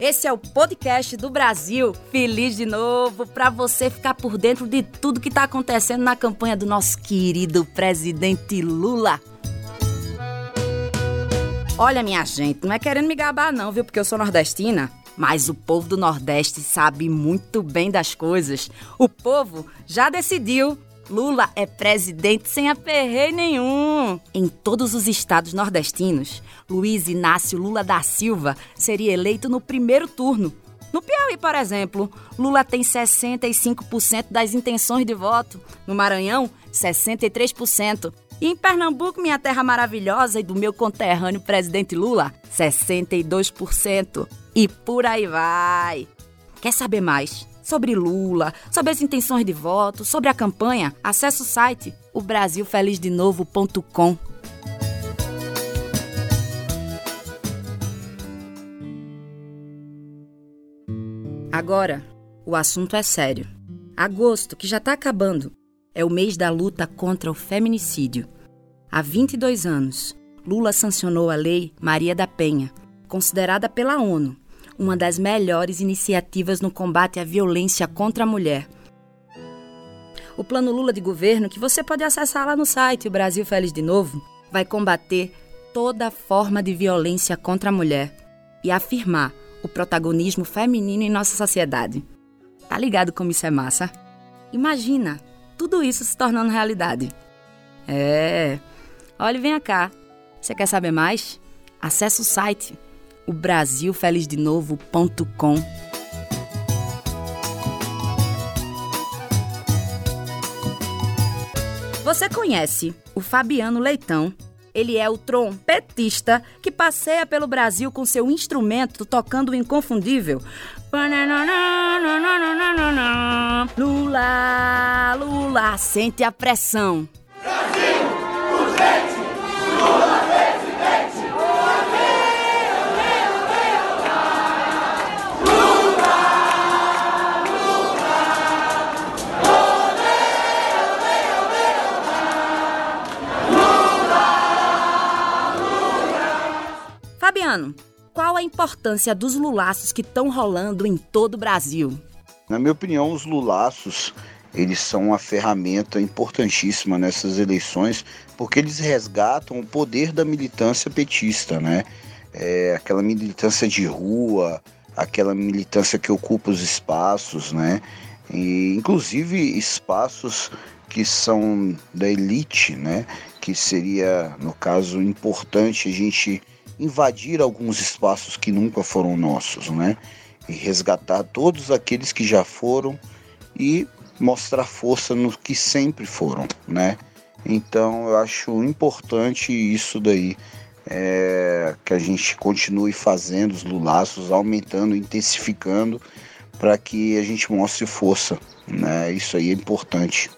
Esse é o podcast do Brasil. Feliz de novo para você ficar por dentro de tudo que está acontecendo na campanha do nosso querido presidente Lula. Olha, minha gente, não é querendo me gabar não, viu? Porque eu sou nordestina. Mas o povo do Nordeste sabe muito bem das coisas. O povo já decidiu Lula é presidente sem aperreio nenhum. Em todos os estados nordestinos, Luiz Inácio Lula da Silva seria eleito no primeiro turno. No Piauí, por exemplo, Lula tem 65% das intenções de voto. No Maranhão, 63%. E em Pernambuco, minha terra maravilhosa e do meu conterrâneo presidente Lula, 62%. E por aí vai. Quer saber mais? Sobre Lula, sobre as intenções de voto, sobre a campanha, acesse o site obrasilfelizDenovo.com. Agora, o assunto é sério. Agosto, que já está acabando, é o mês da luta contra o feminicídio. Há 22 anos, Lula sancionou a Lei Maria da Penha, considerada pela ONU uma das melhores iniciativas no combate à violência contra a mulher. O plano Lula de governo, que você pode acessar lá no site O Brasil Feliz de Novo, vai combater toda forma de violência contra a mulher e afirmar o protagonismo feminino em nossa sociedade. Tá ligado como isso é massa? Imagina tudo isso se tornando realidade. É. Olha, vem cá. Você quer saber mais? Acesse o site o brasilfelizDenovo.com. Você conhece o Fabiano Leitão? Ele é o trompetista que passeia pelo Brasil com seu instrumento tocando o inconfundível. Lula, Lula, sente a pressão. Fabiano, qual a importância dos lulaços que estão rolando em todo o Brasil? Na minha opinião, os lulaços eles são uma ferramenta importantíssima nessas eleições porque eles resgatam o poder da militância petista, né? É, aquela militância de rua, aquela militância que ocupa os espaços, né? E, inclusive espaços que são da elite, né? Que seria, no caso, importante a gente invadir alguns espaços que nunca foram nossos, né? E resgatar todos aqueles que já foram e mostrar força nos que sempre foram, né? Então eu acho importante isso daí, é, que a gente continue fazendo os lulaços, aumentando, intensificando, para que a gente mostre força, né? Isso aí é importante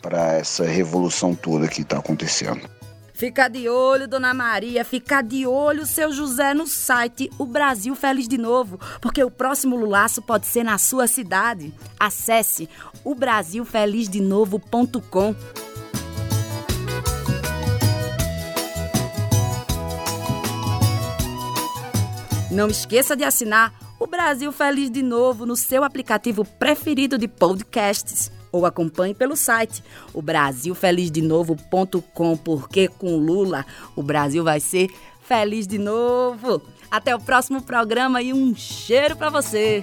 para essa revolução toda que está acontecendo. Fica de olho, Dona Maria, fica de olho, seu José, no site O Brasil Feliz de Novo, porque o próximo lulaço pode ser na sua cidade. Acesse o brasilfelizdenovo.com. Não esqueça de assinar o Brasil Feliz de Novo no seu aplicativo preferido de podcasts ou acompanhe pelo site o brasilfelizdenovo.com, porque com Lula o Brasil vai ser feliz de novo. Até o próximo programa e um cheiro para você.